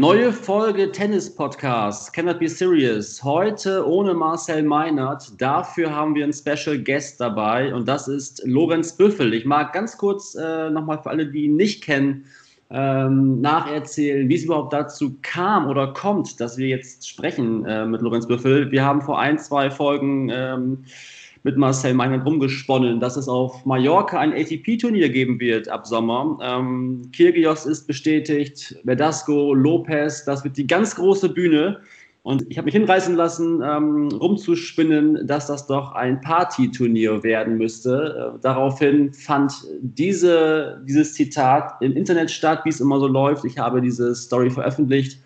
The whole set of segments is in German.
Neue Folge Tennis Podcast, Cannot Be Serious. Heute ohne Marcel Meinert. Dafür haben wir einen Special Guest dabei und das ist Lorenz Büffel. Ich mag ganz kurz äh, nochmal für alle, die ihn nicht kennen, ähm, nacherzählen, wie es überhaupt dazu kam oder kommt, dass wir jetzt sprechen äh, mit Lorenz Büffel. Wir haben vor ein, zwei Folgen ähm, mit Marcel Meinert rumgesponnen, dass es auf Mallorca ein ATP-Turnier geben wird ab Sommer. Ähm, Kyrgios ist bestätigt, Verdasco, Lopez, das wird die ganz große Bühne. Und ich habe mich hinreißen lassen, ähm, rumzuspinnen, dass das doch ein Party-Turnier werden müsste. Äh, daraufhin fand diese, dieses Zitat im Internet statt, wie es immer so läuft. Ich habe diese Story veröffentlicht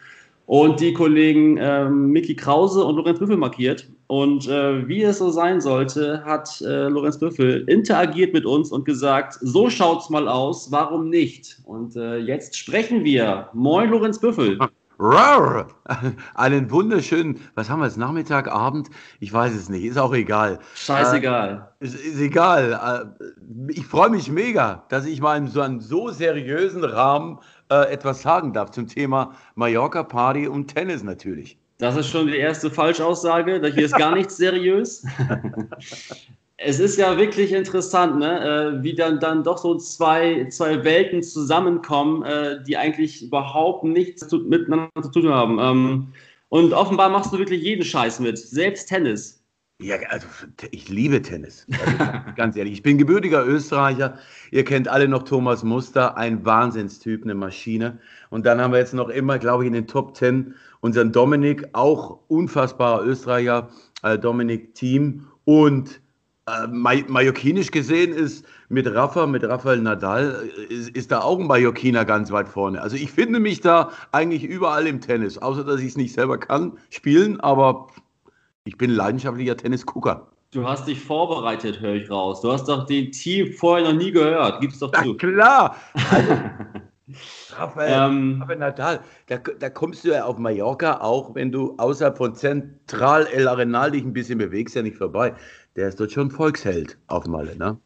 und die Kollegen ähm, Mickey Krause und Lorenz Büffel markiert. Und äh, wie es so sein sollte, hat äh, Lorenz Büffel interagiert mit uns und gesagt, so schaut's mal aus, warum nicht? Und äh, jetzt sprechen wir. Moin, Lorenz Büffel. Rar! Einen wunderschönen, was haben wir jetzt, Nachmittag, Abend? Ich weiß es nicht, ist auch egal. Scheißegal. Äh, ist, ist egal. Äh, ich freue mich mega, dass ich mal in so einem so seriösen Rahmen äh, etwas sagen darf zum Thema Mallorca Party und Tennis natürlich. Das ist schon die erste Falschaussage. Hier ist gar nichts seriös. es ist ja wirklich interessant, ne? wie dann, dann doch so zwei, zwei Welten zusammenkommen, äh, die eigentlich überhaupt nichts miteinander zu tun haben. Ähm, und offenbar machst du wirklich jeden Scheiß mit, selbst Tennis. Ja, also ich liebe Tennis. Also, ganz ehrlich, ich bin gebürtiger Österreicher. Ihr kennt alle noch Thomas Muster, ein Wahnsinnstyp, eine Maschine. Und dann haben wir jetzt noch immer, glaube ich, in den Top Ten unseren Dominik, auch unfassbarer Österreicher, äh, Dominik Team. Und äh, mallorquinisch gesehen ist mit Rafa, mit Rafael Nadal, äh, ist, ist, da auch ein Mallorquiner ganz weit vorne. Also ich finde mich da eigentlich überall im Tennis, außer dass ich es nicht selber kann, spielen, aber ich bin leidenschaftlicher Tennisgucker. Du hast dich vorbereitet, höre ich raus. Du hast doch den Team vorher noch nie gehört. Gib's doch zu. Na klar. Also, Rafael, ähm, Rafael Nadal, da, da, kommst du ja auf Mallorca, auch wenn du außerhalb von Zentral El Arenal dich ein bisschen bewegst, ja nicht vorbei. Der ist dort schon Volksheld auf Malle, ne?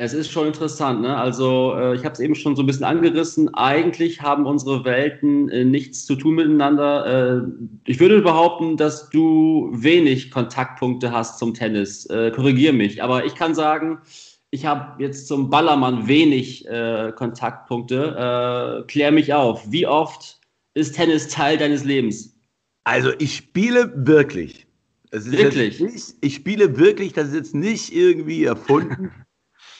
Es ist schon interessant, ne? Also äh, ich habe es eben schon so ein bisschen angerissen. Eigentlich haben unsere Welten äh, nichts zu tun miteinander. Äh, ich würde behaupten, dass du wenig Kontaktpunkte hast zum Tennis. Äh, Korrigiere mich, aber ich kann sagen, ich habe jetzt zum Ballermann wenig äh, Kontaktpunkte. Äh, klär mich auf. Wie oft ist Tennis Teil deines Lebens? Also ich spiele wirklich. wirklich? Nicht, ich spiele wirklich. Das ist jetzt nicht irgendwie erfunden.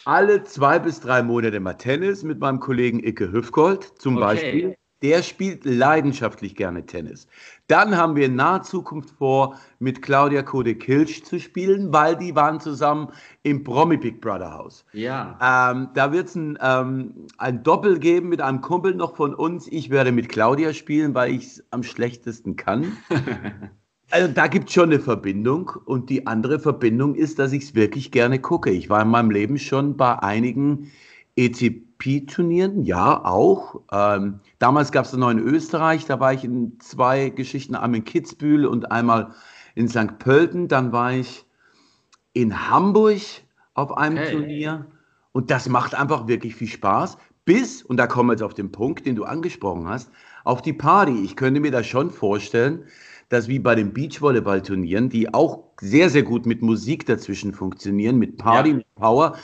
Alle zwei bis drei Monate mal Tennis mit meinem Kollegen Icke Hüfgold zum okay. Beispiel. Der spielt leidenschaftlich gerne Tennis. Dann haben wir in naher Zukunft vor, mit Claudia Kode-Kilsch zu spielen, weil die waren zusammen im Promi Big Brother Haus. Ja. Ähm, da wird es ein, ähm, ein Doppel geben mit einem Kumpel noch von uns. Ich werde mit Claudia spielen, weil ich es am schlechtesten kann. Also da gibt es schon eine Verbindung und die andere Verbindung ist, dass ich es wirklich gerne gucke. Ich war in meinem Leben schon bei einigen ECP-Turnieren, ja auch. Ähm, damals gab es noch in Österreich, da war ich in zwei Geschichten, einmal in Kitzbühel und einmal in St. Pölten. Dann war ich in Hamburg auf einem okay. Turnier und das macht einfach wirklich viel Spaß. Bis, und da kommen wir jetzt auf den Punkt, den du angesprochen hast, auf die Party. Ich könnte mir das schon vorstellen, dass wie bei den Beachvolleyball-Turnieren, die auch sehr, sehr gut mit Musik dazwischen funktionieren, mit Party, ja. mit Power,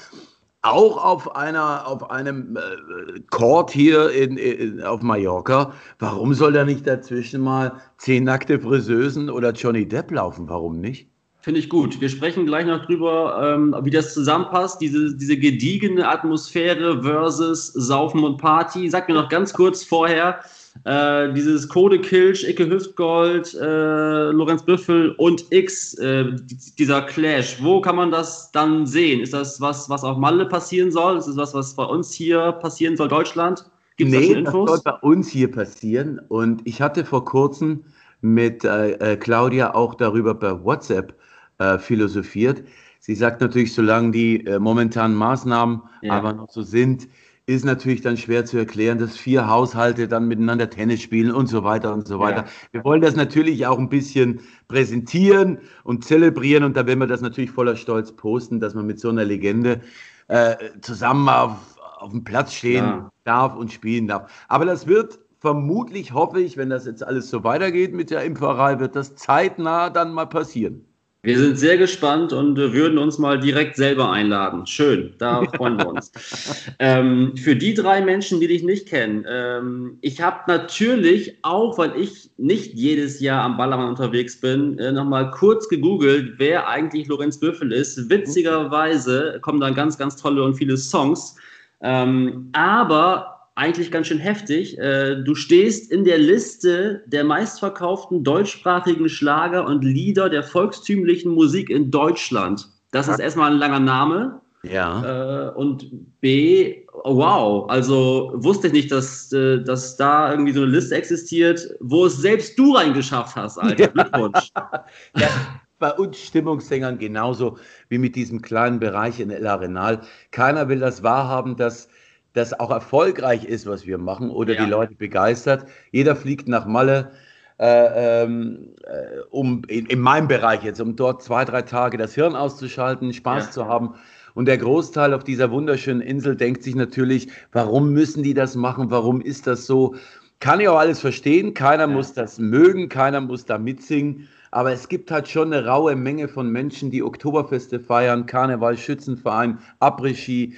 auch auf einer, auf einem äh, Court hier in, in, auf Mallorca. Warum soll da nicht dazwischen mal zehn nackte Friseusen oder Johnny Depp laufen? Warum nicht? Finde ich gut. Wir sprechen gleich noch drüber, ähm, wie das zusammenpasst, diese, diese gediegene Atmosphäre versus Saufen und Party. Sag mir noch ganz kurz vorher, äh, dieses Code Kilch, Icke Hüftgold, äh, Lorenz Büffel und X, äh, dieser Clash, wo kann man das dann sehen? Ist das was, was auf Malle passieren soll? Ist das was, was bei uns hier passieren soll, Deutschland? Gibt es nee, Infos? das soll bei uns hier passieren. Und ich hatte vor kurzem mit äh, äh, Claudia auch darüber per WhatsApp äh, philosophiert. Sie sagt natürlich, solange die momentanen Maßnahmen ja. aber noch so sind, ist natürlich dann schwer zu erklären, dass vier Haushalte dann miteinander Tennis spielen und so weiter und so weiter. Ja. Wir wollen das natürlich auch ein bisschen präsentieren und zelebrieren und da werden wir das natürlich voller Stolz posten, dass man mit so einer Legende äh, zusammen auf, auf dem Platz stehen ja. darf und spielen darf. Aber das wird vermutlich, hoffe ich, wenn das jetzt alles so weitergeht mit der Impferei, wird das zeitnah dann mal passieren. Wir sind sehr gespannt und äh, würden uns mal direkt selber einladen. Schön, da freuen wir uns. ähm, für die drei Menschen, die dich nicht kennen, ähm, ich habe natürlich, auch weil ich nicht jedes Jahr am Ballermann unterwegs bin, äh, nochmal kurz gegoogelt, wer eigentlich Lorenz Büffel ist. Witzigerweise kommen da ganz, ganz tolle und viele Songs. Ähm, aber eigentlich ganz schön heftig. Äh, du stehst in der Liste der meistverkauften deutschsprachigen Schlager und Lieder der volkstümlichen Musik in Deutschland. Das ist erstmal ein langer Name. Ja. Äh, und B, wow, also wusste ich nicht, dass, äh, dass da irgendwie so eine Liste existiert, wo es selbst du reingeschafft hast, Alter. Glückwunsch. ja, bei uns Stimmungssängern genauso wie mit diesem kleinen Bereich in El Arenal. Keiner will das wahrhaben, dass das auch erfolgreich ist, was wir machen oder ja. die Leute begeistert. Jeder fliegt nach Malle, äh, ähm, äh, um in, in, meinem Bereich jetzt, um dort zwei, drei Tage das Hirn auszuschalten, Spaß ja. zu haben. Und der Großteil auf dieser wunderschönen Insel denkt sich natürlich, warum müssen die das machen? Warum ist das so? Kann ich auch alles verstehen. Keiner ja. muss das mögen, keiner muss da mitsingen. Aber es gibt halt schon eine raue Menge von Menschen, die Oktoberfeste feiern, Karneval, Schützenverein, Après-Ski,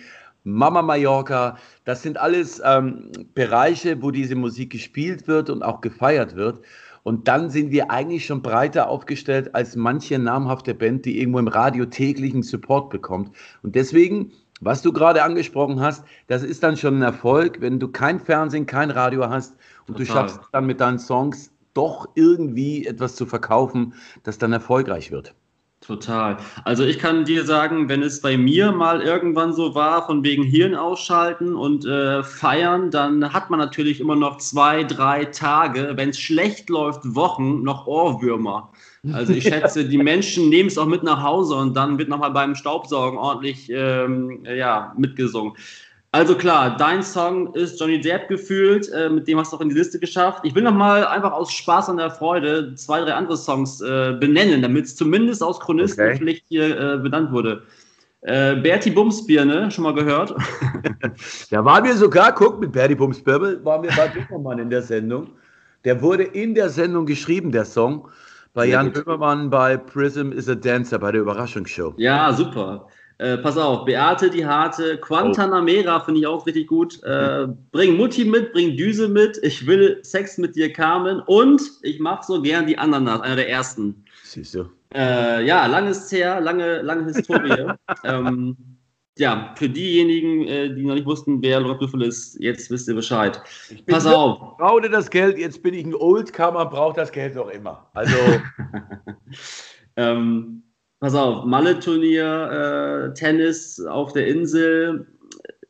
Mama Mallorca. Das sind alles ähm, Bereiche, wo diese Musik gespielt wird und auch gefeiert wird. Und dann sind wir eigentlich schon breiter aufgestellt als manche namhafte Band, die irgendwo im Radio täglichen Support bekommt. Und deswegen, was du gerade angesprochen hast, das ist dann schon ein Erfolg, wenn du kein Fernsehen, kein Radio hast und Total. du schaffst dann mit deinen Songs doch irgendwie etwas zu verkaufen, das dann erfolgreich wird. Total. Also ich kann dir sagen, wenn es bei mir mal irgendwann so war, von wegen Hirn ausschalten und äh, feiern, dann hat man natürlich immer noch zwei, drei Tage, wenn es schlecht läuft, Wochen, noch Ohrwürmer. Also ich schätze, die Menschen nehmen es auch mit nach Hause und dann wird nochmal beim Staubsaugen ordentlich ähm, ja, mitgesungen. Also klar, dein Song ist Johnny Depp gefühlt, äh, mit dem hast du auch in die Liste geschafft. Ich will nochmal einfach aus Spaß an der Freude zwei, drei andere Songs äh, benennen, damit es zumindest aus Chronistenpflicht okay. hier äh, benannt wurde. Äh, Bertie Bumsbirne, schon mal gehört? da waren wir sogar, guck, mit Bertie Bumsbirne waren wir bei Böhmermann in der Sendung. Der wurde in der Sendung geschrieben, der Song. Bei Jan Böhmermann bei Prism is a Dancer, bei der Überraschungsshow. Ja, super. Äh, pass auf, Beate die Harte, Quantanamera oh. finde ich auch richtig gut. Äh, bring Mutti mit, bring Düse mit. Ich will Sex mit dir, Carmen. Und ich mache so gern die Ananas, einer der ersten. Siehst du. Äh, ja, langes her, lange, lange Historie. ähm, ja, für diejenigen, äh, die noch nicht wussten, wer Lorenz Büffel ist, jetzt wisst ihr Bescheid. Pass auf. Brauchte das Geld, jetzt bin ich ein Oldcomer, braucht das Geld noch immer. Also. ähm, Pass auf, Malle-Turnier, äh, Tennis auf der Insel.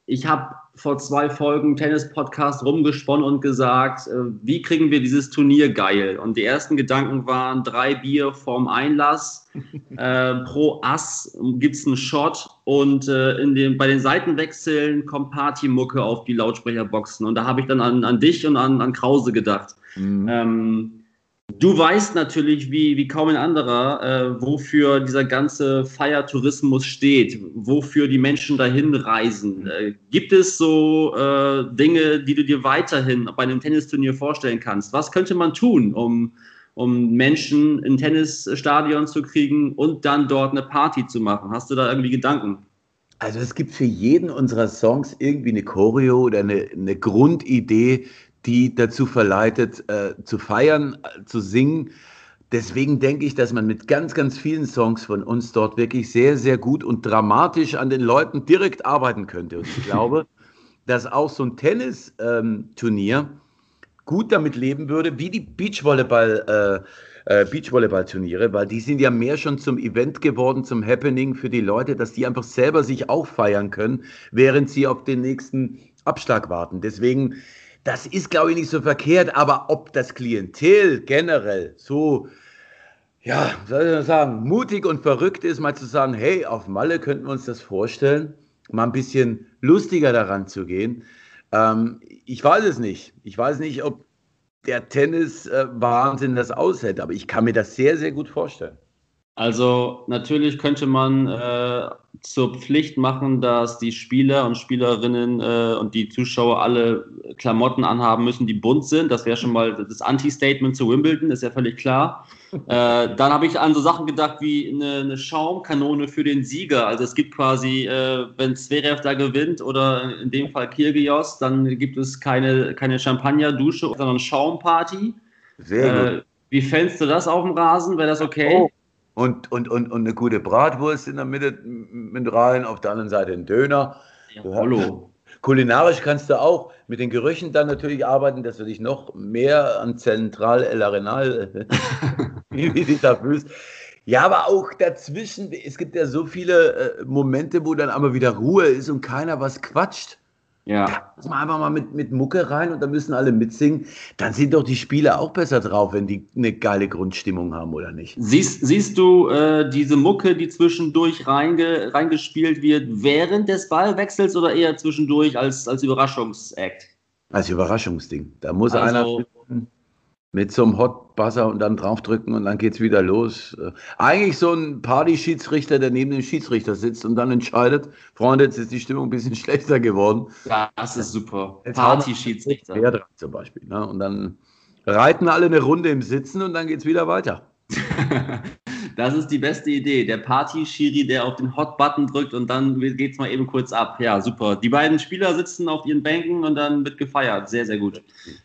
Ich habe vor zwei Folgen Tennis-Podcast rumgesponnen und gesagt, äh, wie kriegen wir dieses Turnier geil? Und die ersten Gedanken waren drei Bier vorm Einlass. äh, pro Ass gibt es einen Shot und äh, in den, bei den Seitenwechseln kommt Partymucke auf die Lautsprecherboxen. Und da habe ich dann an, an dich und an, an Krause gedacht. Mhm. Ähm, Du weißt natürlich, wie, wie kaum ein anderer, äh, wofür dieser ganze Feiertourismus steht, wofür die Menschen dahin reisen. Äh, gibt es so äh, Dinge, die du dir weiterhin bei einem Tennisturnier vorstellen kannst? Was könnte man tun, um, um Menschen in Tennisstadion zu kriegen und dann dort eine Party zu machen? Hast du da irgendwie Gedanken? Also es gibt für jeden unserer Songs irgendwie eine Choreo oder eine, eine Grundidee, die dazu verleitet, äh, zu feiern, zu singen. Deswegen denke ich, dass man mit ganz, ganz vielen Songs von uns dort wirklich sehr, sehr gut und dramatisch an den Leuten direkt arbeiten könnte. Und ich glaube, dass auch so ein Tennisturnier ähm, gut damit leben würde, wie die Beachvolleyball, äh, äh, Beachvolleyball-Turniere, weil die sind ja mehr schon zum Event geworden, zum Happening für die Leute, dass die einfach selber sich auch feiern können, während sie auf den nächsten Abschlag warten. Deswegen das ist, glaube ich, nicht so verkehrt, aber ob das Klientel generell so ja, soll ich sagen, mutig und verrückt ist, mal zu sagen, hey, auf Malle könnten wir uns das vorstellen, mal ein bisschen lustiger daran zu gehen. Ähm, ich weiß es nicht. Ich weiß nicht, ob der Tennis-Wahnsinn äh, das aushält, aber ich kann mir das sehr, sehr gut vorstellen. Also natürlich könnte man äh, zur Pflicht machen, dass die Spieler und Spielerinnen äh, und die Zuschauer alle Klamotten anhaben müssen, die bunt sind. Das wäre schon mal das Anti-Statement zu Wimbledon, ist ja völlig klar. Äh, dann habe ich an so Sachen gedacht wie eine, eine, Schaumkanone für den Sieger. Also es gibt quasi, äh, wenn Zverev da gewinnt oder in dem Fall Kirgios, dann gibt es keine, keine Champagner-Dusche, sondern Schaumparty. Sehr gut. Äh, wie fändest du das auf dem Rasen? Wäre das okay? Oh und, und, und, und eine gute Bratwurst in der Mitte mit rein, auf der anderen Seite ein Döner. Ja, hallo. Kulinarisch kannst du auch mit den Gerüchen dann natürlich arbeiten, dass du dich noch mehr an Zentral El Arenal, wie dich da fühlst. Ja, aber auch dazwischen, es gibt ja so viele äh, Momente, wo dann aber wieder Ruhe ist und keiner was quatscht. Ja. Lass mal einfach mal mit, mit Mucke rein und da müssen alle mitsingen. Dann sind doch die Spieler auch besser drauf, wenn die eine geile Grundstimmung haben, oder nicht? Siehst, siehst du äh, diese Mucke, die zwischendurch reinge, reingespielt wird, während des Ballwechsels oder eher zwischendurch als, als Überraschungsakt? Als Überraschungsding. Da muss also, einer mit so einem Hot Buzzer und dann draufdrücken und dann geht's wieder los. Eigentlich so ein Party-Schiedsrichter, der neben dem Schiedsrichter sitzt und dann entscheidet, Freunde, jetzt ist die Stimmung ein bisschen schlechter geworden. Ja, das ist super. Party-Schiedsrichter. Ja, zum Beispiel. Ne? Und dann reiten alle eine Runde im Sitzen und dann geht's wieder weiter. Das ist die beste Idee. Der Party-Schiri, der auf den Hot-Button drückt und dann geht es mal eben kurz ab. Ja, super. Die beiden Spieler sitzen auf ihren Bänken und dann wird gefeiert. Sehr, sehr gut.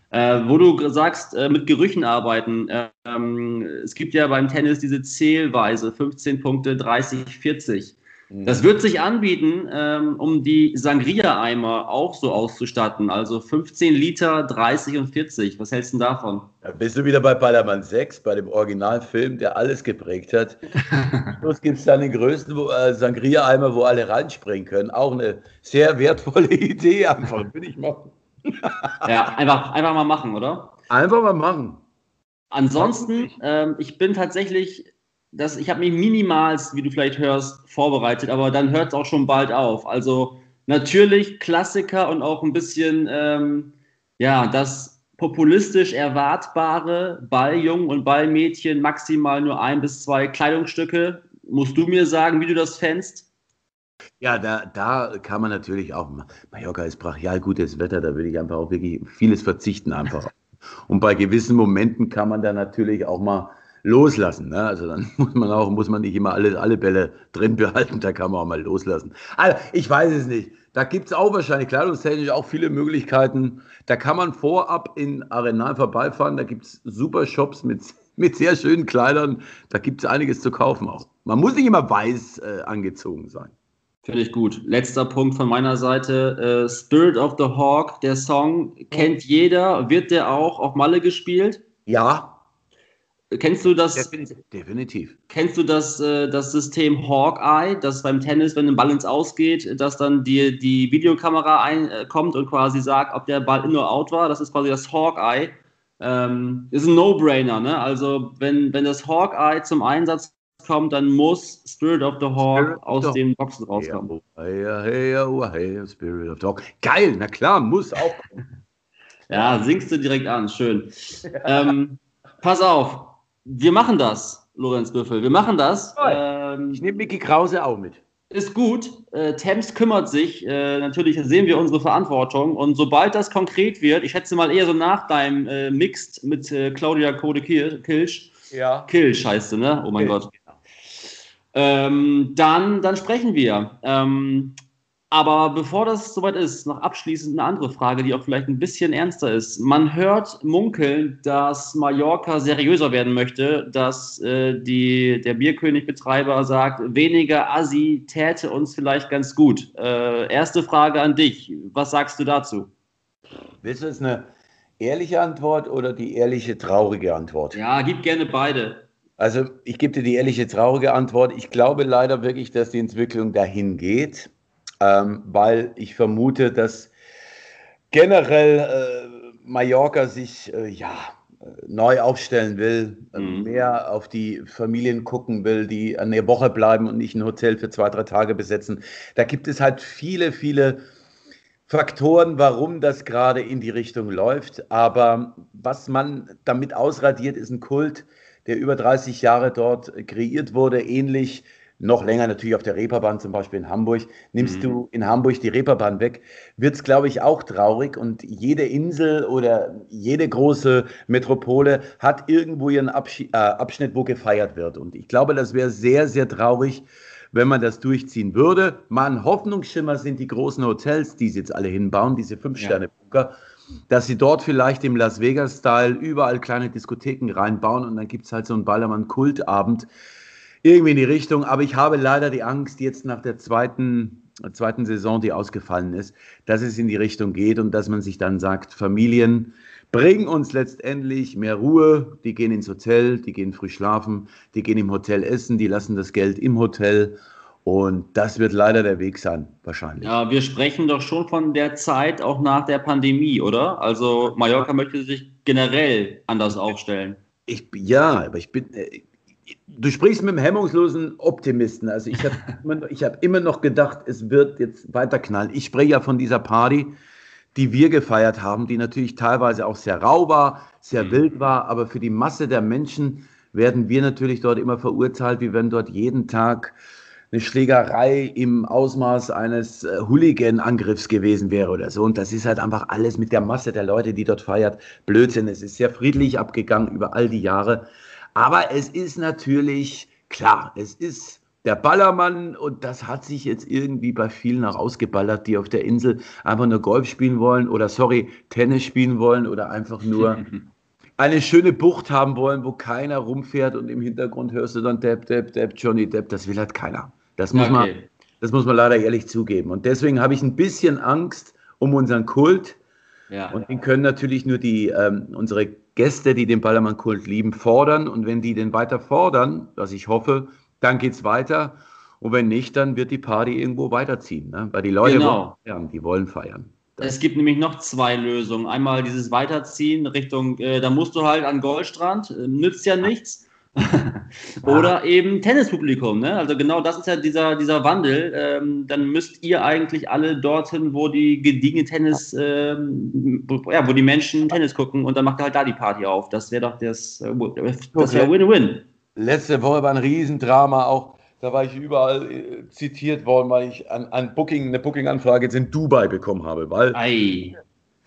Äh, wo du sagst, äh, mit Gerüchen arbeiten. Ähm, es gibt ja beim Tennis diese Zählweise, 15 Punkte, 30, 40. Das wird sich anbieten, ähm, um die Sangria-Eimer auch so auszustatten. Also 15 Liter, 30 und 40. Was hältst du davon? Da bist du wieder bei Ballermann 6, bei dem Originalfilm, der alles geprägt hat. Plus gibt es dann den größten äh, Sangria-Eimer, wo alle reinspringen können. Auch eine sehr wertvolle Idee, einfach, will ich machen. ja, einfach, einfach mal machen, oder? Einfach mal machen. Ansonsten, ähm, ich bin tatsächlich das, ich habe mich minimals, wie du vielleicht hörst, vorbereitet, aber dann hört es auch schon bald auf. Also natürlich Klassiker und auch ein bisschen, ähm, ja, das populistisch erwartbare Balljungen und Ballmädchen maximal nur ein bis zwei Kleidungsstücke. Musst du mir sagen, wie du das fändst? Ja, da, da kann man natürlich auch, Mallorca ist brachial gutes Wetter, da würde ich einfach auch wirklich vieles verzichten einfach. Und bei gewissen Momenten kann man da natürlich auch mal loslassen. Ne? Also dann muss man auch, muss man nicht immer alle, alle Bälle drin behalten, da kann man auch mal loslassen. Also ich weiß es nicht. Da gibt es auch wahrscheinlich kleidungstechnisch auch viele Möglichkeiten. Da kann man vorab in Arenal vorbeifahren. Da gibt es super Shops mit, mit sehr schönen Kleidern. Da gibt es einiges zu kaufen auch. Man muss nicht immer weiß äh, angezogen sein. Finde ich gut. Letzter Punkt von meiner Seite. Äh, Spirit of the Hawk, der Song kennt jeder. Wird der auch auf Malle gespielt? Ja, Kennst du das? Definitiv. Kennst du das, äh, das System Hawkeye, das beim Tennis, wenn ein Ball ins Ausgeht, dass dann die, die Videokamera ein, äh, kommt und quasi sagt, ob der Ball in oder out war? Das ist quasi das Hawkeye. Ähm, ist ein No-Brainer, ne? Also, wenn, wenn das Hawkeye zum Einsatz kommt, dann muss Spirit of the Hawk Spirit aus den Boxen rauskommen. Hey, hey, hey, hey, Spirit of the Hawk. Geil, na klar, muss auch. ja, singst du direkt an, schön. ähm, pass auf, wir machen das, Lorenz Büffel. Wir machen das. Ähm, ich nehme Mickey Krause auch mit. Ist gut. Äh, Thames kümmert sich. Äh, natürlich sehen wir unsere Verantwortung. Und sobald das konkret wird, ich schätze mal eher so nach deinem äh, Mixed mit äh, Claudia Code Kilsch. Ja. Kilsch heißt du, ne? Oh mein Kilsch. Gott. Ähm, dann, dann sprechen wir. Ähm, aber bevor das soweit ist, noch abschließend eine andere Frage, die auch vielleicht ein bisschen ernster ist. Man hört munkeln, dass Mallorca seriöser werden möchte, dass äh, die, der Bierkönig-Betreiber sagt, weniger Assi täte uns vielleicht ganz gut. Äh, erste Frage an dich. Was sagst du dazu? Willst du jetzt eine ehrliche Antwort oder die ehrliche, traurige Antwort? Ja, gib gerne beide. Also, ich gebe dir die ehrliche, traurige Antwort. Ich glaube leider wirklich, dass die Entwicklung dahin geht ähm, weil ich vermute, dass generell äh, Mallorca sich, äh, ja, neu aufstellen will, mhm. mehr auf die Familien gucken will, die eine Woche bleiben und nicht ein Hotel für zwei, drei Tage besetzen. Da gibt es halt viele, viele Faktoren, warum das gerade in die Richtung läuft. Aber was man damit ausradiert, ist ein Kult, der über 30 Jahre dort kreiert wurde, ähnlich noch länger natürlich auf der Reeperbahn, zum Beispiel in Hamburg. Nimmst mhm. du in Hamburg die Reeperbahn weg, wird es, glaube ich, auch traurig. Und jede Insel oder jede große Metropole hat irgendwo ihren Absch äh, Abschnitt, wo gefeiert wird. Und ich glaube, das wäre sehr, sehr traurig, wenn man das durchziehen würde. Mal ein Hoffnungsschimmer sind die großen Hotels, die sie jetzt alle hinbauen, diese Fünf-Sterne-Bunker. Ja dass sie dort vielleicht im Las Vegas-Style überall kleine Diskotheken reinbauen und dann gibt es halt so einen Ballermann-Kultabend, irgendwie in die Richtung. Aber ich habe leider die Angst, jetzt nach der zweiten, zweiten Saison, die ausgefallen ist, dass es in die Richtung geht und dass man sich dann sagt, Familien bringen uns letztendlich mehr Ruhe. Die gehen ins Hotel, die gehen früh schlafen, die gehen im Hotel essen, die lassen das Geld im Hotel. Und das wird leider der Weg sein, wahrscheinlich. Ja, wir sprechen doch schon von der Zeit auch nach der Pandemie, oder? Also Mallorca möchte sich generell anders aufstellen. Ich, ja, aber ich bin, äh, Du sprichst mit einem hemmungslosen Optimisten. Also ich habe immer, hab immer noch gedacht, es wird jetzt weiter knallen. Ich spreche ja von dieser Party, die wir gefeiert haben, die natürlich teilweise auch sehr rau war, sehr mhm. wild war, aber für die Masse der Menschen werden wir natürlich dort immer verurteilt, wie wenn dort jeden Tag eine Schlägerei im Ausmaß eines äh, Hooligan-Angriffs gewesen wäre oder so. Und das ist halt einfach alles mit der Masse der Leute, die dort feiert, Blödsinn. Es ist sehr friedlich abgegangen über all die Jahre. Aber es ist natürlich klar, es ist der Ballermann und das hat sich jetzt irgendwie bei vielen auch ausgeballert, die auf der Insel einfach nur Golf spielen wollen oder sorry, Tennis spielen wollen oder einfach nur eine schöne Bucht haben wollen, wo keiner rumfährt und im Hintergrund hörst du dann Depp, Depp, Depp, Johnny Depp. Das will halt keiner. Das muss, okay. man, das muss man leider ehrlich zugeben. Und deswegen habe ich ein bisschen Angst um unseren Kult. Ja. Und den können natürlich nur die, ähm, unsere Gäste, die den Ballermann-Kult lieben, fordern. Und wenn die den weiter fordern, was ich hoffe, dann geht es weiter. Und wenn nicht, dann wird die Party irgendwo weiterziehen. Ne? Weil die Leute genau. wollen feiern, die wollen feiern. Es gibt nämlich noch zwei Lösungen. Einmal dieses Weiterziehen Richtung, äh, da musst du halt an Goldstrand, äh, nützt ja nichts. Oder eben Tennispublikum, ne? Also genau das ist ja dieser, dieser Wandel. Ähm, dann müsst ihr eigentlich alle dorthin, wo die gediegene Tennis, ähm, ja, wo die Menschen Tennis gucken und dann macht ihr halt da die Party auf. Das wäre doch das, äh, das wäre Win-Win. Letzte Woche war ein Riesendrama auch. Da war ich überall äh, zitiert worden, weil ich an, an Booking, eine Booking-Anfrage jetzt in Dubai bekommen habe. Weil Ei.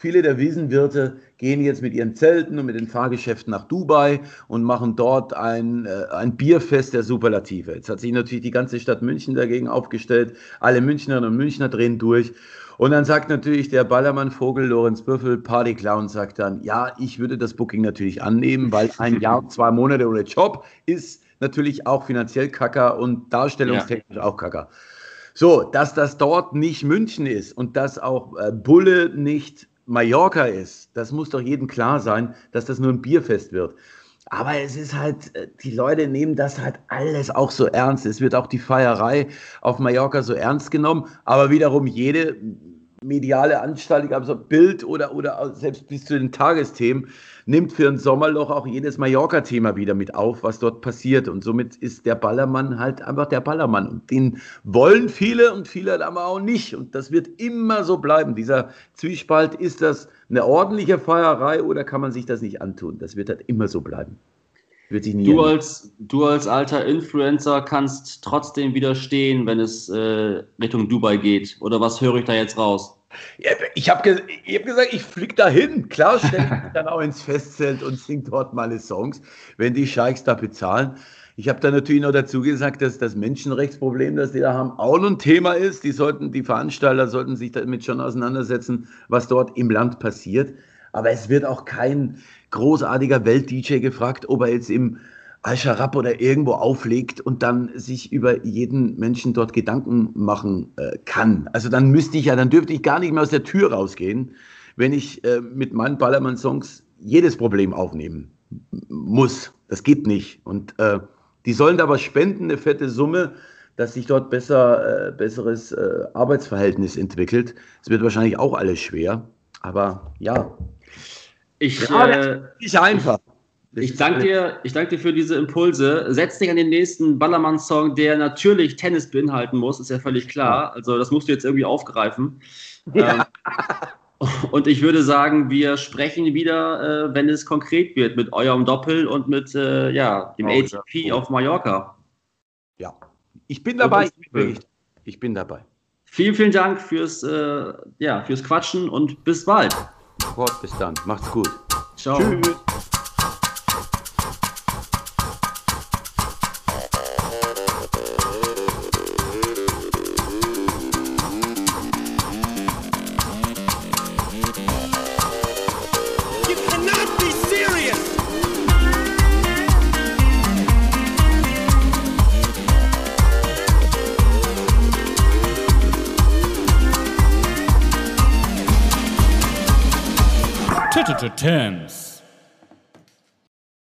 Viele der Wiesenwirte gehen jetzt mit ihren Zelten und mit den Fahrgeschäften nach Dubai und machen dort ein, äh, ein Bierfest der Superlative. Jetzt hat sich natürlich die ganze Stadt München dagegen aufgestellt. Alle Münchnerinnen und Münchner drehen durch. Und dann sagt natürlich der Ballermann-Vogel Lorenz Büffel, Partyclown, sagt dann, ja, ich würde das Booking natürlich annehmen, weil ein Jahr, zwei Monate ohne Job ist natürlich auch finanziell kacker und darstellungstechnisch ja. auch kacker. So, dass das dort nicht München ist und dass auch äh, Bulle nicht Mallorca ist, das muss doch jedem klar sein, dass das nur ein Bierfest wird. Aber es ist halt, äh, die Leute nehmen das halt alles auch so ernst. Es wird auch die Feierei auf Mallorca so ernst genommen. Aber wiederum jede mediale Anstalt, also Bild oder, oder selbst bis zu den Tagesthemen, nimmt für ein Sommerloch auch jedes Mallorca-Thema wieder mit auf, was dort passiert. Und somit ist der Ballermann halt einfach der Ballermann. Und den wollen viele und viele aber auch nicht. Und das wird immer so bleiben. Dieser Zwiespalt, ist das eine ordentliche Feierei oder kann man sich das nicht antun? Das wird halt immer so bleiben. du, als, du als alter Influencer kannst trotzdem widerstehen, wenn es äh, Richtung Dubai geht. Oder was höre ich da jetzt raus? Ich habe ge hab gesagt, ich fliege dahin. Klar stelle ich mich dann auch ins Festzelt und singe dort meine Songs, wenn die Scheichs da bezahlen. Ich habe da natürlich noch dazu gesagt, dass das Menschenrechtsproblem, das die da haben, auch ein Thema ist. Die sollten, die Veranstalter sollten sich damit schon auseinandersetzen, was dort im Land passiert. Aber es wird auch kein großartiger Welt-DJ gefragt, ob er jetzt im Al-Sharab oder irgendwo auflegt und dann sich über jeden Menschen dort Gedanken machen äh, kann. Also dann müsste ich ja, dann dürfte ich gar nicht mehr aus der Tür rausgehen, wenn ich äh, mit meinen Ballermann-Songs jedes Problem aufnehmen muss. Das geht nicht. Und äh, die sollen da was spenden, eine fette Summe, dass sich dort besser, äh, besseres äh, Arbeitsverhältnis entwickelt. Es wird wahrscheinlich auch alles schwer. Aber ja, Ich, Ja, äh, Nicht einfach. Das ich danke dir, ich danke dir für diese Impulse. Setz dich an den nächsten Ballermann-Song, der natürlich Tennis beinhalten muss, ist ja völlig klar. Also das musst du jetzt irgendwie aufgreifen. Ja. Ähm, und ich würde sagen, wir sprechen wieder, äh, wenn es konkret wird, mit eurem Doppel und mit äh, ja, dem Oh, ja. ATP auf Mallorca. Ja. Ich bin dabei. Ich ich bin dabei. Vielen, vielen Dank fürs, äh, ja, fürs Quatschen und bis bald. Gott, bis dann. Macht's gut. Ciao. Tschüss. Tennis.